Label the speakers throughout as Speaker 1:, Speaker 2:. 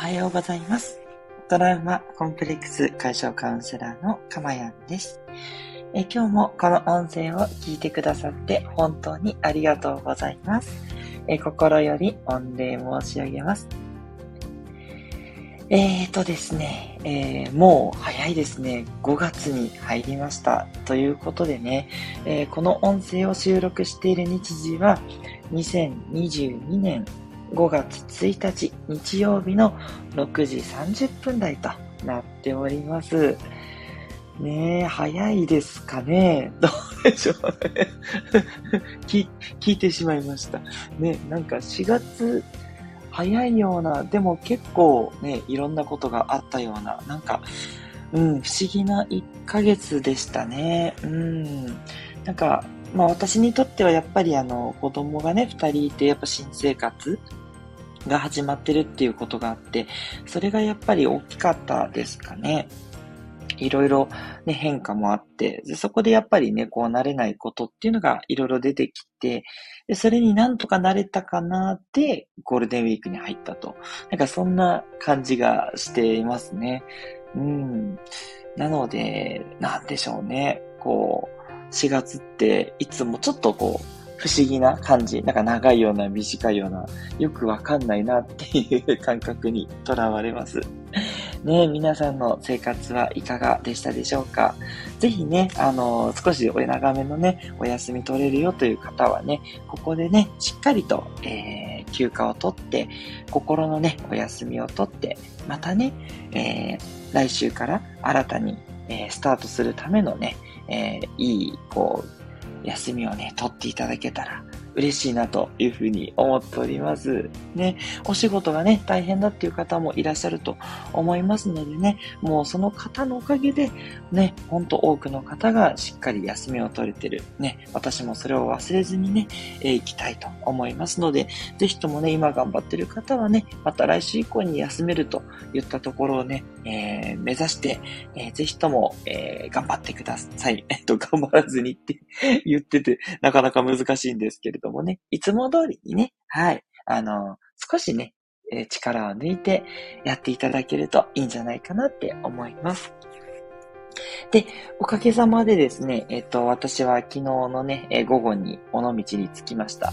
Speaker 1: はようございます。トラウマコンプレックス解消カウンセラーのかまやんです。え今日もこの音声を聞いてくださって本当にありがとうございます。え心より御礼申し上げます。えーとですね、えー、もう早いですね。5月に入りました。ということでね、えー、この音声を収録している日時は2022年5月1日日曜日の6時30分台となっております。ねえ、早いですかね？どうでしょうね？聞。聞いてしまいました。ね、なんか4月早いような、でも結構ね、いろんなことがあったような、なんか、うん、不思議な1ヶ月でしたね。うん。なんか、まあ私にとってはやっぱりあの子供がね、二人いてやっぱ新生活が始まってるっていうことがあって、それがやっぱり大きかったですかね。いろいろね、変化もあって、でそこでやっぱりね、こう慣れないことっていうのがいろいろ出てきて、でそれになんとか慣れたかなって、ゴールデンウィークに入ったと。なんかそんな感じがしていますね。うん。なので、なんでしょうね。こう、4月っていつもちょっとこう、不思議な感じ。なんか長いような短いような、よくわかんないなっていう感覚にとらわれます。ね皆さんの生活はいかがでしたでしょうか？ぜひね、あのー、少し長めのね、お休み取れるよという方はね、ここでね、しっかりと、えー、休暇を取って、心のね、お休みを取って、またね、えー、来週から新たに、えー、スタートするためのね、えー、いい、こう、休みをね、取っていただけたら嬉しいなというふうに思っております。ね、お仕事がね、大変だっていう方もいらっしゃると思いますのでね、もうその方のおかげで、ね、ほんと多くの方がしっかり休みを取れてる。ね、私もそれを忘れずにね、えー、行きたいと思いますので、ぜひともね、今頑張ってる方はね、また来週以降に休めるといったところをね、えー、目指して、えー、ぜひとも、えー、頑張ってください。えっと、頑張らずにって 言ってて、なかなか難しいんですけれどもね、いつも通りにね、はい、あの少しね、力を抜いてやっていただけるといいんじゃないかなって思います。で、おかげさまでですね、えっと、私は昨日のね、え午後に尾道に着きました。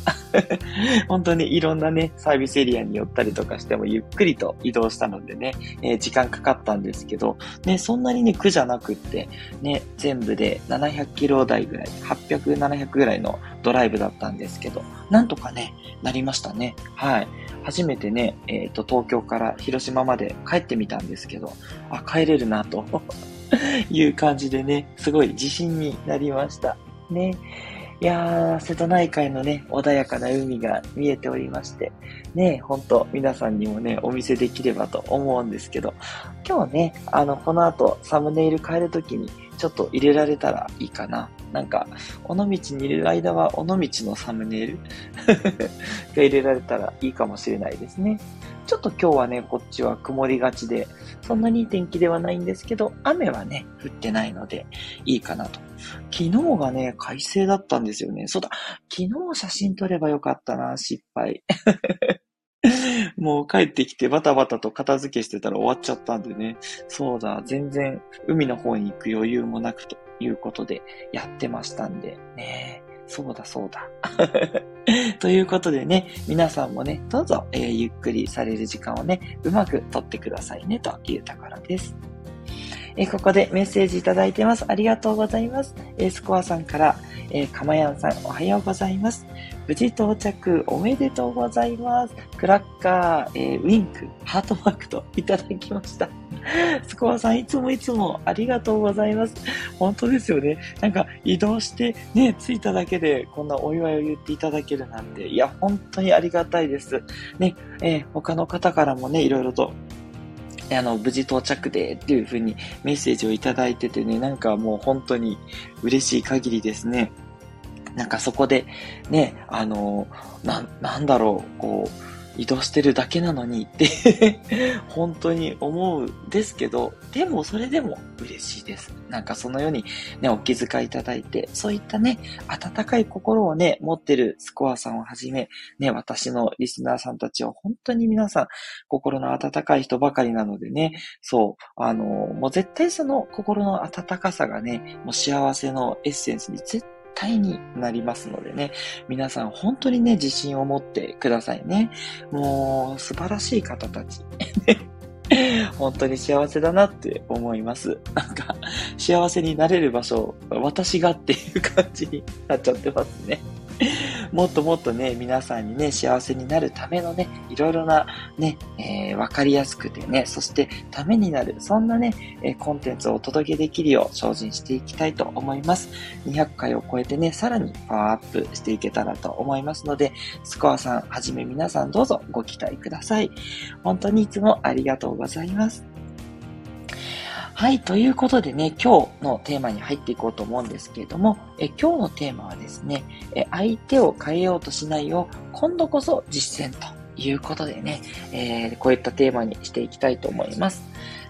Speaker 1: 本当にいろんなね、サービスエリアに寄ったりとかしてもゆっくりと移動したのでね、えー、時間かかったんですけど、ね、そんなにね、苦じゃなくって、ね、全部で700キロ台ぐらい、800、700ぐらいのドライブだったんですけど、なんとかね、なりましたね。はい。初めてね、えっ、ー、と、東京から広島まで帰ってみたんですけど、あ、帰れるなと いう感じでね、すごい自信になりました。ね。いやー、瀬戸内海のね、穏やかな海が見えておりまして、ね、ほんと皆さんにもね、お見せできればと思うんですけど、今日ね、あの、この後サムネイル変えるときにちょっと入れられたらいいかな。なんか、尾道にいる間は尾道のサムネイル？が入れられたらいいかもしれないですね。ちょっと今日はね、こっちは曇りがちで、そんなに天気ではないんですけど、雨はね、降ってないので、いいかなと。昨日がね、快晴だったんですよね。そうだ、昨日写真撮ればよかったな、失敗。もう帰ってきてバタバタと片付けしてたら終わっちゃったんでね。そうだ、全然海の方に行く余裕もなくということでやってましたんでね。そうだそうだ。ということでね、皆さんもね、どうぞ、えー、ゆっくりされる時間をね、うまくとってくださいね、というところです。えー、ここでメッセージいただいてます。ありがとうございます。えー、スコアさんから、えー、かまやんさん、おはようございます。無事到着おめでとうございます。クラッカー、えー、ウィンク、ハートマークといただきました。スコアさん、いつもいつもありがとうございます。本当ですよね。なんか移動してね、着いただけでこんなお祝いを言っていただけるなんて、いや、本当にありがたいです。ね、えー、他の方からもね、いろいろとあの、無事到着でっていう風にメッセージをいただいててね、なんかもう本当に嬉しい限りですね。なんかそこで、ね、あの、な、なんだろう、こう、移動してるだけなのにって 本当に思うんですけど、でもそれでも嬉しいです。なんかそのようにね、お気遣いいただいて、そういったね、温かい心をね、持ってるスコアさんをはじめ、ね、私のリスナーさんたちは本当に皆さん、心の温かい人ばかりなのでね、そう、あの、もう絶対その心の温かさがね、もう幸せのエッセンスに絶対になりますのでね、皆さん本当にね、自信を持ってくださいね。もう、素晴らしい方たち。本当に幸せだなって思います。なんか、幸せになれる場所、私がっていう感じになっちゃってますね。もっともっとね、皆さんにね、幸せになるためのね、いろいろなね、えー、わかりやすくてね、そしてためになる、そんなね、え、コンテンツをお届けできるよう精進していきたいと思います。200回を超えてね、さらにパワーアップしていけたらと思いますので、スコアさんはじめ皆さんどうぞご期待ください。本当にいつもありがとうございます。はい、ということでね、今日のテーマに入っていこうと思うんですけれども、え今日のテーマはですね、え相手を変えようとしないを今度こそ実践ということでね、えー、こういったテーマにしていきたいと思います。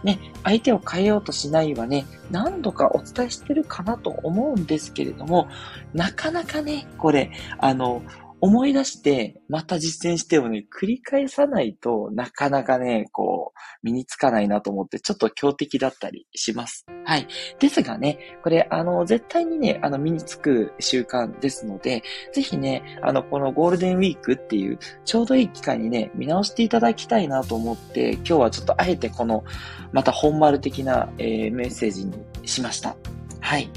Speaker 1: ね、相手を変えようとしないはね、何度かお伝えしてるかなと思うんですけれども、なかなかね、これ、あの、思い出して、また実践してもね、繰り返さないとなかなかね、こう、身につかないなと思って、ちょっと強敵だったりします。はい。ですがね、これ、あの、絶対にね、あの、身につく習慣ですので、ぜひね、あの、このゴールデンウィークっていう、ちょうどいい機会にね、見直していただきたいなと思って、今日はちょっとあえてこの、また本丸的な、えー、メッセージにしました。はい。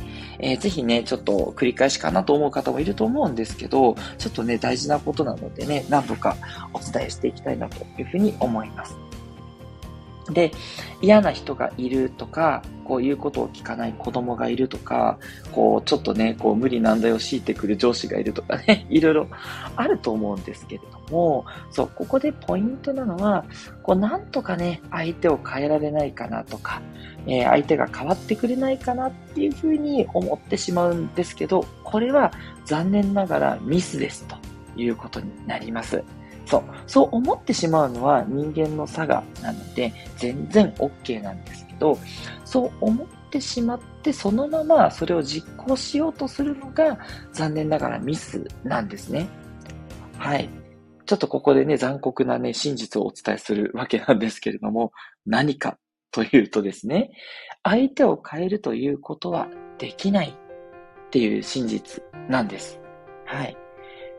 Speaker 1: えー、ぜひね、ちょっと繰り返しかなと思う方もいると思うんですけど、ちょっとね、大事なことなのでね、何度かお伝えしていきたいなというふうに思います。で、嫌な人がいるとか、こういうことを聞かない子供がいるとか、こう、ちょっとね、こう、無理難題を強いてくる上司がいるとかね、いろいろあると思うんですけれども、そう、ここでポイントなのは、こう、なんとかね、相手を変えられないかなとか、えー、相手が変わってくれないかなっていうふうに思ってしまうんですけど、これは残念ながらミスですということになります。そう。そう思ってしまうのは人間の差がなので、全然 OK なんですけど、そう思ってしまって、そのままそれを実行しようとするのが、残念ながらミスなんですね。はい。ちょっとここでね、残酷なね、真実をお伝えするわけなんですけれども、何かというとですね、相手を変えるということはできないっていう真実なんです。はい。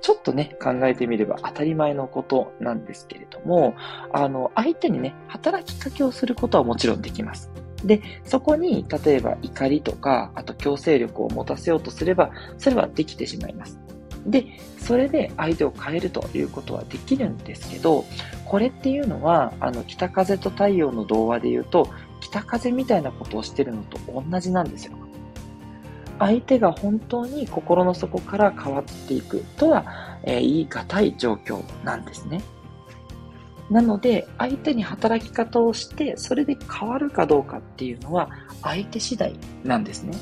Speaker 1: ちょっとね、考えてみれば当たり前のことなんですけれども、あの、相手にね、働きかけをすることはもちろんできます。で、そこに、例えば怒りとか、あと強制力を持たせようとすれば、それはできてしまいます。で、それで相手を変えるということはできるんですけど、これっていうのは、あの、北風と太陽の童話で言うと、北風みたいなことをしてるのと同じなんですよ。相手が本当に心の底から変わっていくとは、えー、言い難い状況なんですね。なので、相手に働き方をして、それで変わるかどうかっていうのは、相手次第なんですね。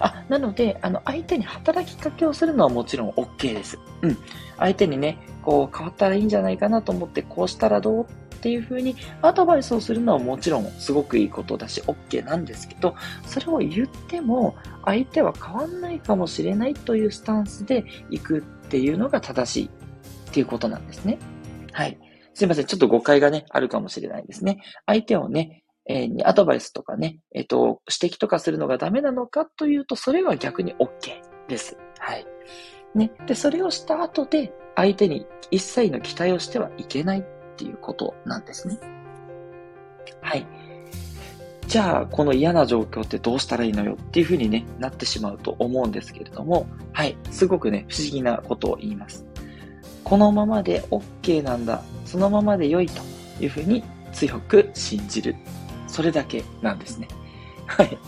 Speaker 1: あ、なので、あの、相手に働きかけをするのはもちろん OK です。うん。相手にね、こう、変わったらいいんじゃないかなと思って、こうしたらどうっていうふうにアドバイスをするのはもちろんすごくいいことだし、OK なんですけど、それを言っても、相手は変わんないかもしれないというスタンスで行くっていうのが正しいっていうことなんですね。はい。すいません。ちょっと誤解がね、あるかもしれないですね。相手をね、え、にアドバイスとかね、えっ、と、指摘とかするのがダメなのかというと、それは逆に OK です。はい。ね。で、それをした後で、相手に一切の期待をしてはいけないっていうことなんですね。はい。じゃあ、この嫌な状況ってどうしたらいいのよっていうふうにね、なってしまうと思うんですけれども、はい。すごくね、不思議なことを言います。このままで OK なんだ。そのままで良いというふうに強く信じるそれだけなんですね。はい。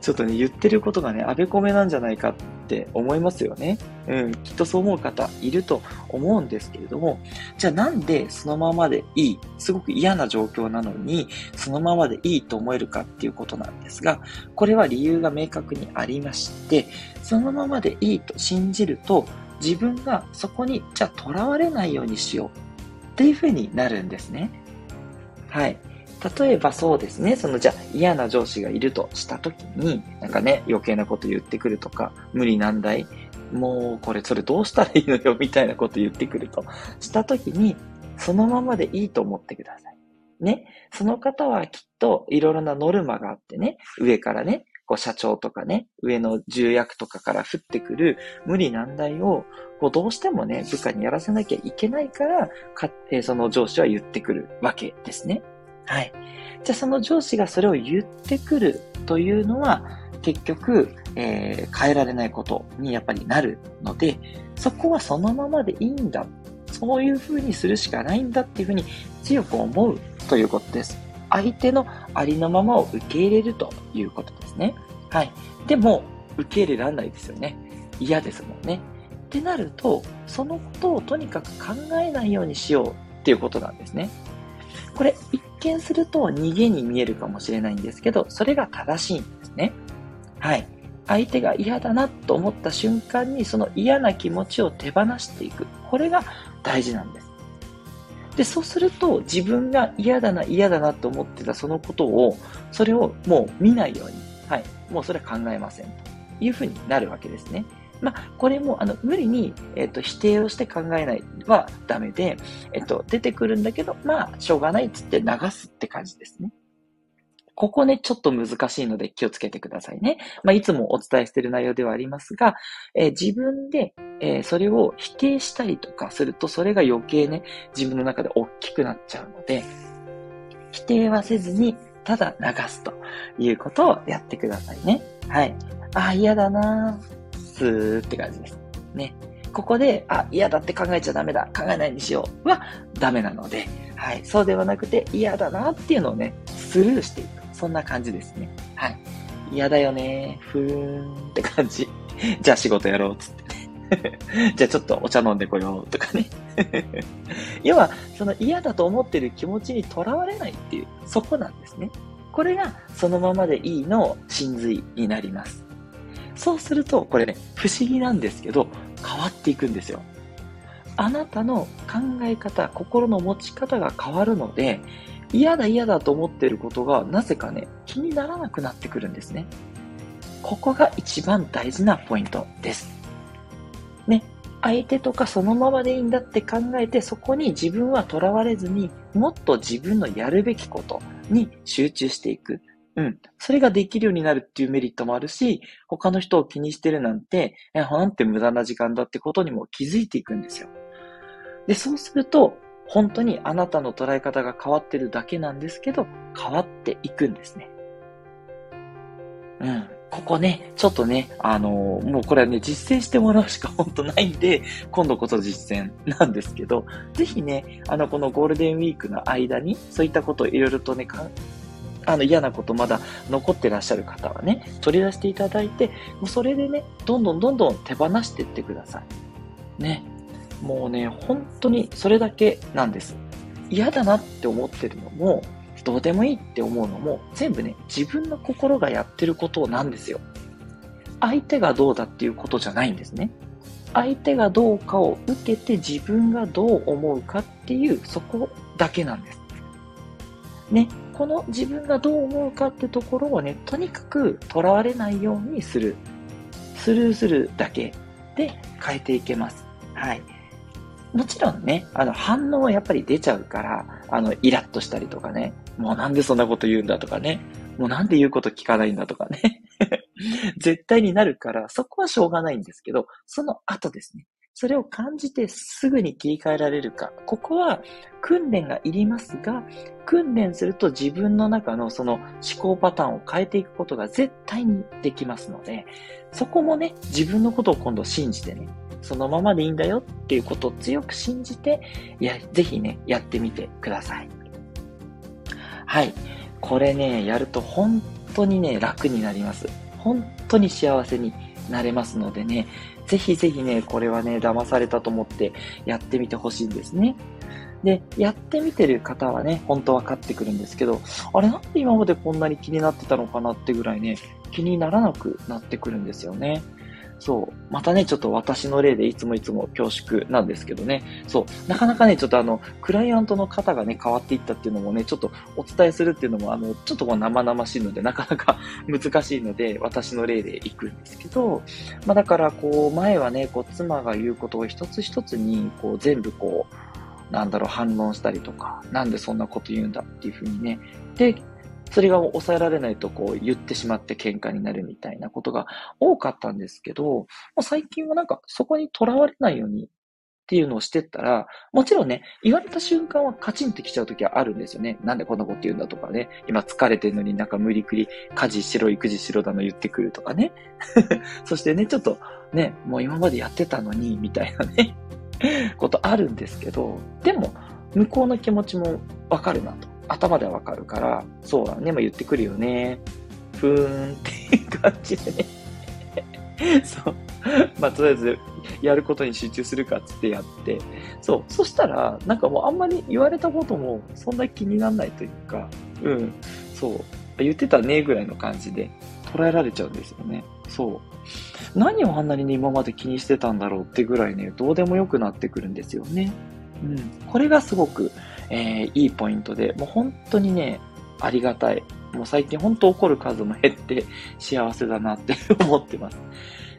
Speaker 1: ちょっとね、言ってることがね、あべこめなんじゃないかって思いますよね。うん、きっとそう思う方いると思うんですけれども、じゃあなんでそのままでいい、すごく嫌な状況なのに、そのままでいいと思えるかっていうことなんですが、これは理由が明確にありまして、そのままでいいと信じると、自分がそこに、じゃあ囚われないようにしようっていうふうになるんですね。はい。例えばそうですね、そのじゃあ嫌な上司がいるとした時に、なんかね、余計なこと言ってくるとか、無理難題、もうこれそれどうしたらいいのよみたいなこと言ってくるとした時に、そのままでいいと思ってください。ね。その方はきっといろいろなノルマがあってね、上からね、こう社長とかね、上の重役とかから降ってくる無理難題を、こうどうしてもね、部下にやらせなきゃいけないから、かえー、その上司は言ってくるわけですね。はい。じゃあその上司がそれを言ってくるというのは、結局、えー、変えられないことにやっぱりなるので、そこはそのままでいいんだ。そういうふうにするしかないんだっていうふうに強く思うということです。相手のありのままを受け入れるということですね。はい。でも、受け入れられないですよね。嫌ですもんね。ってなると、そのことをとにかく考えないようにしようっていうことなんですね。これ、一見すると逃げに見えるかもしれないんですけど、それが正しいんですね。はい。相手が嫌だなと思った瞬間に、その嫌な気持ちを手放していく。これが大事なんです。で、そうすると自分が嫌だな、嫌だなと思ってたそのことを、それをもう見ないように、はい、もうそれは考えませんというふうになるわけですね。まあ、これも、あの、無理に、えっ、と、否定をして考えないはダメで、えっ、と、出てくるんだけど、まあ、しょうがないっつって流すって感じですね。ここね、ちょっと難しいので気をつけてくださいね。まあ、いつもお伝えしている内容ではありますが、えー、自分で、えー、それを否定したりとかすると、それが余計ね、自分の中で大きくなっちゃうので、否定はせずに、ただ流すということをやってくださいね。はい。あ、嫌だなぁスーって感じです。ね。ここで、あ、嫌だって考えちゃダメだ、考えないにしようはダメなので、はい。そうではなくて、嫌だなっていうのをね、スルーしていく。そんな感じですね。はい。嫌だよね。ふーんって感じ。じゃあ仕事やろう、つって。じゃあちょっとお茶飲んでこようとかね。要は、その嫌だと思ってる気持ちにとらわれないっていう、そこなんですね。これがそのままでいいの真髄になります。そうすると、これね、不思議なんですけど、変わっていくんですよ。あなたの考え方、心の持ち方が変わるので、嫌だ嫌だと思っていることがなぜかね、気にならなくなってくるんですね。ここが一番大事なポイントです。ね、相手とかそのままでいいんだって考えて、そこに自分は囚われずに、もっと自分のやるべきことに集中していく。うん。それができるようになるっていうメリットもあるし、他の人を気にしてるなんて、え、なんて無駄な時間だってことにも気づいていくんですよ。で、そうすると、本当にあなたの捉え方が変わってるだけなんですけど、変わっていくんですね。うん。ここね、ちょっとね、あのー、もうこれはね、実践してもらうしか本当ないんで、今度こそ実践なんですけど、ぜひね、あの、このゴールデンウィークの間に、そういったことをいろいろとね、あの嫌なことまだ残ってらっしゃる方はね、取り出していただいて、もうそれでね、どんどんどんどん手放していってください。ね。もうね、本当にそれだけなんです。嫌だなって思ってるのも、どうでもいいって思うのも、全部ね、自分の心がやってることなんですよ。相手がどうだっていうことじゃないんですね。相手がどうかを受けて自分がどう思うかっていう、そこだけなんです。ね、この自分がどう思うかってところをね、とにかく囚われないようにする。スルーするだけで変えていけます。はい。もちろんね、あの、反応はやっぱり出ちゃうから、あの、イラッとしたりとかね、もうなんでそんなこと言うんだとかね、もうなんで言うこと聞かないんだとかね。絶対になるから、そこはしょうがないんですけど、その後ですね。それを感じてすぐに切り替えられるか。ここは訓練がいりますが、訓練すると自分の中のその思考パターンを変えていくことが絶対にできますので、そこもね、自分のことを今度信じてね、そのままでいいんだよっていうことを強く信じて、いや、ぜひね、やってみてください。はい。これね、やると本当にね、楽になります。本当に幸せになれますのでね、ぜひぜひね、これはね、騙されたと思ってやってみてほしいんですね。で、やってみてる方はね、ほんと分かってくるんですけど、あれなんで今までこんなに気になってたのかなってぐらいね、気にならなくなってくるんですよね。そう、またね、ちょっと私の例でいつもいつも恐縮なんですけどね、そう、なかなかね、ちょっとあの、クライアントの方がね、変わっていったっていうのもね、ちょっとお伝えするっていうのも、あの、ちょっとこう生々しいので、なかなか 難しいので、私の例でいくんですけど、まあだから、こう、前はね、こう、妻が言うことを一つ一つに、こう、全部こう、なんだろう、反論したりとか、なんでそんなこと言うんだっていうふうにね。で、それが抑えられないとこう言ってしまって喧嘩になるみたいなことが多かったんですけど、もう最近はなんかそこにとらわれないようにっていうのをしてったら、もちろんね、言われた瞬間はカチンってきちゃう時はあるんですよね。なんでこんなこと言うんだとかね。今疲れてるのになんか無理くり家事しろ、育児しろだの言ってくるとかね。そしてね、ちょっとね、もう今までやってたのに、みたいなね、ことあるんですけど、でも、向こうの気持ちもわかるなと。頭ではわかるから、そうだね、まあ言ってくるよね。ふーんっていう感じでね。そう。まあ、とりあえず、やることに集中するかっつってやって、そう。そしたら、なんかもうあんまり言われたことも、そんな気にならないというか、うん。そう。言ってたねぐらいの感じで捉えられちゃうんですよね。そう。何をあんなにね、今まで気にしてたんだろうってぐらいね、どうでもよくなってくるんですよね。うん。これがすごく、えー、いいポイントで、もう本当にね、ありがたい。もう最近本当怒る数も減って幸せだなって 思ってます。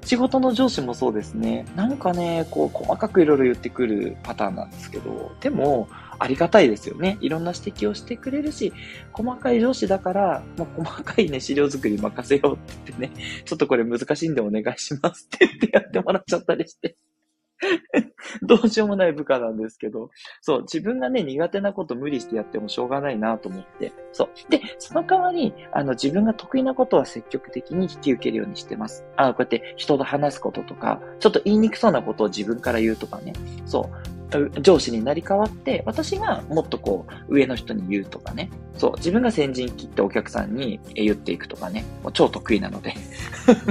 Speaker 1: 仕事の上司もそうですね。なんかね、こう、細かくいろいろ言ってくるパターンなんですけど、でも、ありがたいですよね。いろんな指摘をしてくれるし、細かい上司だから、まあ、細かいね、資料作り任せようって言ってね、ちょっとこれ難しいんでお願いしますって言ってやってもらっちゃったりして。どうしようもない部下なんですけど、そう、自分がね、苦手なこと無理してやってもしょうがないなと思って、そう。で、その代わり、あの、自分が得意なことは積極的に引き受けるようにしてます。あこうやって人と話すこととか、ちょっと言いにくそうなことを自分から言うとかね、そう。上司になり変わって、私がもっとこう、上の人に言うとかね。そう、自分が先陣切ってお客さんに言っていくとかね。もう超得意なので。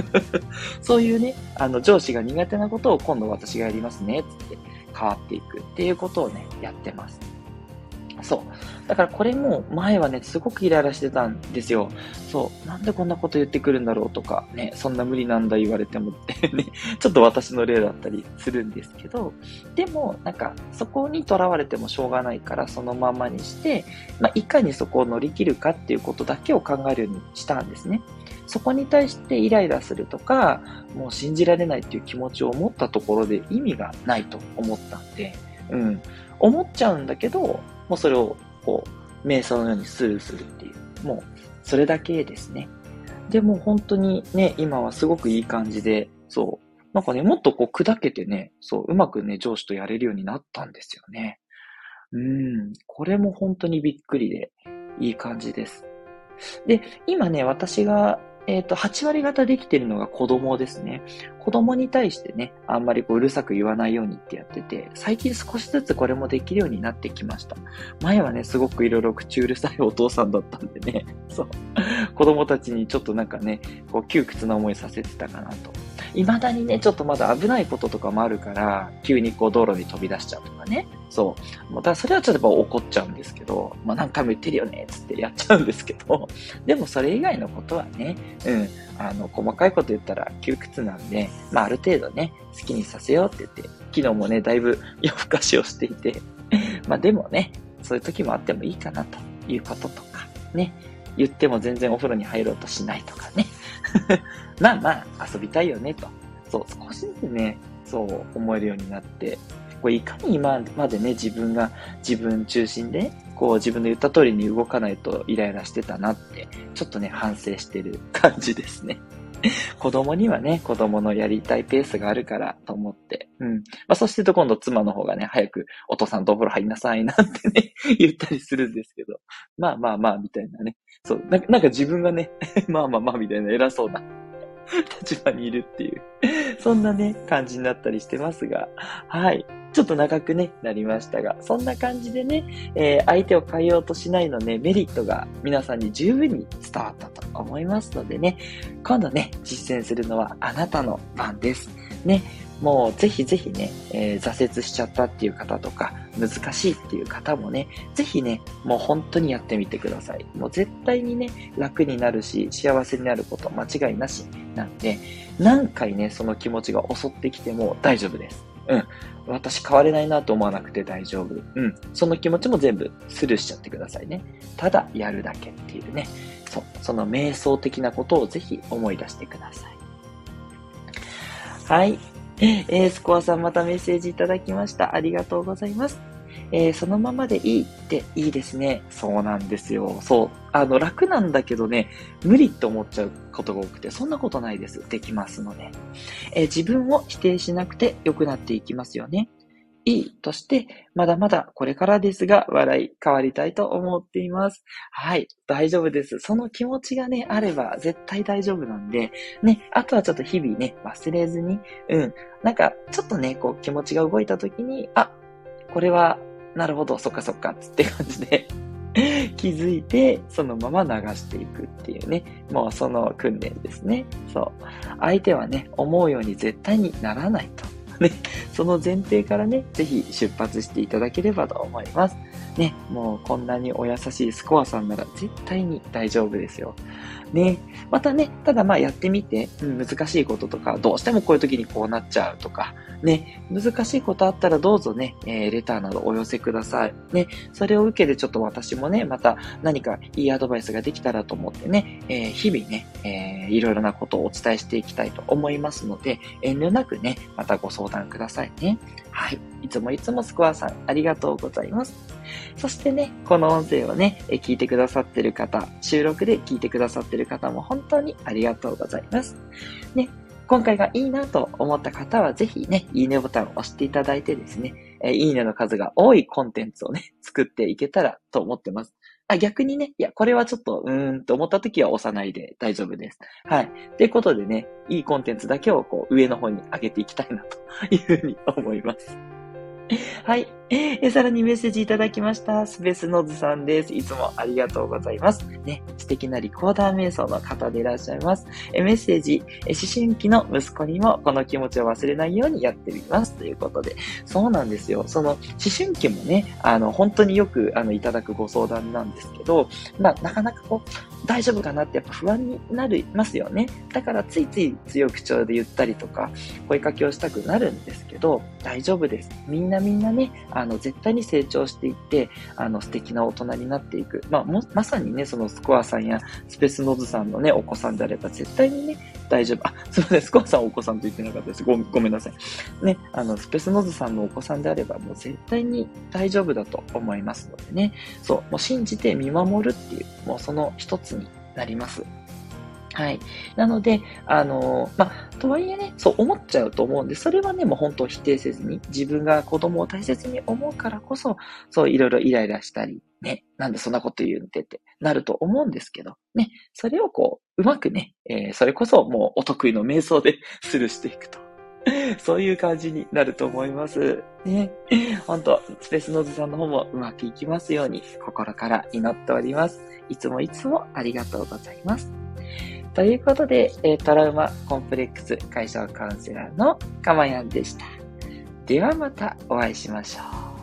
Speaker 1: そういうね、あの、上司が苦手なことを今度私がやりますね、つって変わっていくっていうことをね、やってます。そう。だからこれも前はね、すごくイライラしてたんですよ。そう。なんでこんなこと言ってくるんだろうとか、ね、そんな無理なんだ言われてもってね、ちょっと私の例だったりするんですけど、でも、なんか、そこにとらわれてもしょうがないから、そのままにして、まあ、いかにそこを乗り切るかっていうことだけを考えるようにしたんですね。そこに対してイライラするとか、もう信じられないっていう気持ちを持ったところで意味がないと思ったんで、うん。思っちゃうんだけど、もうそれをこう、瞑想のようにスルーするっていう、もう、それだけですね。でも本当にね、今はすごくいい感じで、そう、なんかね、もっとこう砕けてね、そう、うまくね、上司とやれるようになったんですよね。うん、これも本当にびっくりで、いい感じです。で、今ね、私がえっ、ー、と、8割方できてるのが子供ですね。子供に対してね、あんまりこううるさく言わないようにってやってて、最近少しずつこれもできるようになってきました。前はね、すごくいろいろ口うるさいお父さんだったんでね、そう。子供たちにちょっとなんかね、こう窮屈な思いさせてたかなと。未だにね、ちょっとまだ危ないこととかもあるから、急にこう道路に飛び出しちゃうとかね。そう。またそれはちょっとやっぱ怒っちゃうんですけど、まあ何回も言ってるよね、つってやっちゃうんですけど、でもそれ以外のことはね、うん、あの、細かいこと言ったら窮屈なんで、まあある程度ね、好きにさせようって言って、昨日もね、だいぶ夜更かしをしていて、まあでもね、そういう時もあってもいいかなということとか、ね、言っても全然お風呂に入ろうとしないとかね。まあまあ、遊びたいよねと。そう、少しずつね、そう思えるようになって、こういかに今までね、自分が自分中心で、こう自分の言った通りに動かないとイライラしてたなって、ちょっとね、反省してる感じですね。子供にはね、子供のやりたいペースがあるからと思って。うん。まあ、そしてと今度妻の方がね、早くお父さんとお風呂入りなさいなんてね、言ったりするんですけど。まあまあまあ、みたいなね。そう。なんかなんか自分がね、まあまあまあ、みたいな偉そうな立場にいるっていう、そんなね、感じになったりしてますが、はい。ちょっと長くね、なりましたが、そんな感じでね、えー、相手を変えようとしないのね、メリットが皆さんに十分に伝わったと思いますのでね、今度ね、実践するのはあなたの番です。ね、もうぜひぜひね、えー、挫折しちゃったっていう方とか、難しいっていう方もね、ぜひね、もう本当にやってみてください。もう絶対にね、楽になるし、幸せになること間違いなしなんで、何回ね、その気持ちが襲ってきても大丈夫です。うん。私変われないなと思わなくて大丈夫。うん。その気持ちも全部スルーしちゃってくださいね。ただやるだけっていうね。そう。その瞑想的なことをぜひ思い出してください。はい。えー、スコアさんまたメッセージいただきました。ありがとうございます。えー、そのままでいいっていいですね。そうなんですよ。そう。あの、楽なんだけどね、無理って思っちゃうことが多くて、そんなことないです。できますので。えー、自分を否定しなくて良くなっていきますよね。いいとして、まだまだこれからですが、笑い変わりたいと思っています。はい、大丈夫です。その気持ちがね、あれば絶対大丈夫なんで、ね、あとはちょっと日々ね、忘れずに、うん、なんか、ちょっとね、こう気持ちが動いた時に、あ、これは、なるほど、そっかそっか、つって感じで 気づいて、そのまま流していくっていうね、もうその訓練ですね。そう。相手はね、思うように絶対にならないと。ね、その前提からね、ぜひ出発していただければと思います。ね、もうこんなにお優しいスコアさんなら絶対に大丈夫ですよ。ね、またね、ただまあやってみて、うん、難しいこととか、どうしてもこういう時にこうなっちゃうとか、ね、難しいことあったらどうぞね、えー、レターなどお寄せください。ね、それを受けてちょっと私もね、また何かいいアドバイスができたらと思ってね、えー、日々ね、えー、いろいろなことをお伝えしていきたいと思いますので、遠慮なくね、またご相談くださいね。はい。いつもいつもスコアさん、ありがとうございます。そしてね、この音声をね、聞いてくださってる方、収録で聞いてくださってる方も本当にありがとうございます。ね、今回がいいなと思った方は、ぜひね、いいねボタンを押していただいてですね、えいいねの数が多いコンテンツをね、作っていけたらと思ってます。あ逆にね、いや、これはちょっと、うーんと思った時は押さないで大丈夫です。はい。ということでね、いいコンテンツだけをこう上の方に上げていきたいなというふうに思います。はい。えさらにメッセージいただきました。スペスノズさんです。いつもありがとうございます。ね、素敵なリコーダー瞑想の方でいらっしゃいます。えメッセージえ、思春期の息子にもこの気持ちを忘れないようにやってみます。ということで。そうなんですよ。その、思春期もね、あの、本当によく、あの、いただくご相談なんですけど、まあ、なかなかこう、大丈夫かなってやっぱ不安になりますよね。だからついつい強口調で言ったりとか、声かけをしたくなるんですけど、大丈夫です。みんなみんなね、あの、絶対に成長していって、あの、素敵な大人になっていく。まあ、も、まさにね、そのスコアさんやスペースノズさんのね、お子さんであれば絶対にね、大丈夫。あ、すみません、スコアさんお子さんと言ってなかったです。ごごめんなさい。ね、あの、スペースノズさんのお子さんであれば、もう絶対に大丈夫だと思いますのでね。そう、もう信じて見守るっていう、もうその一つになります。はい。なので、あの、まあ、とはいえね、そう思っちゃうと思うんで、それはね、もう本当否定せずに、自分が子供を大切に思うからこそ、そういろいろイライラしたり、ね、なんでそんなこと言うんでってなると思うんですけど、ね、それをこう、うまくね、えー、それこそもうお得意の瞑想で スルーしていくと。そういう感じになると思います。ね。本当スペースノーズさんの方もうまくいきますように心から祈っております。いつもいつもありがとうございます。ということで、えトラウマコンプレックス解消カウンセラーのかまやんでした。ではまたお会いしましょう。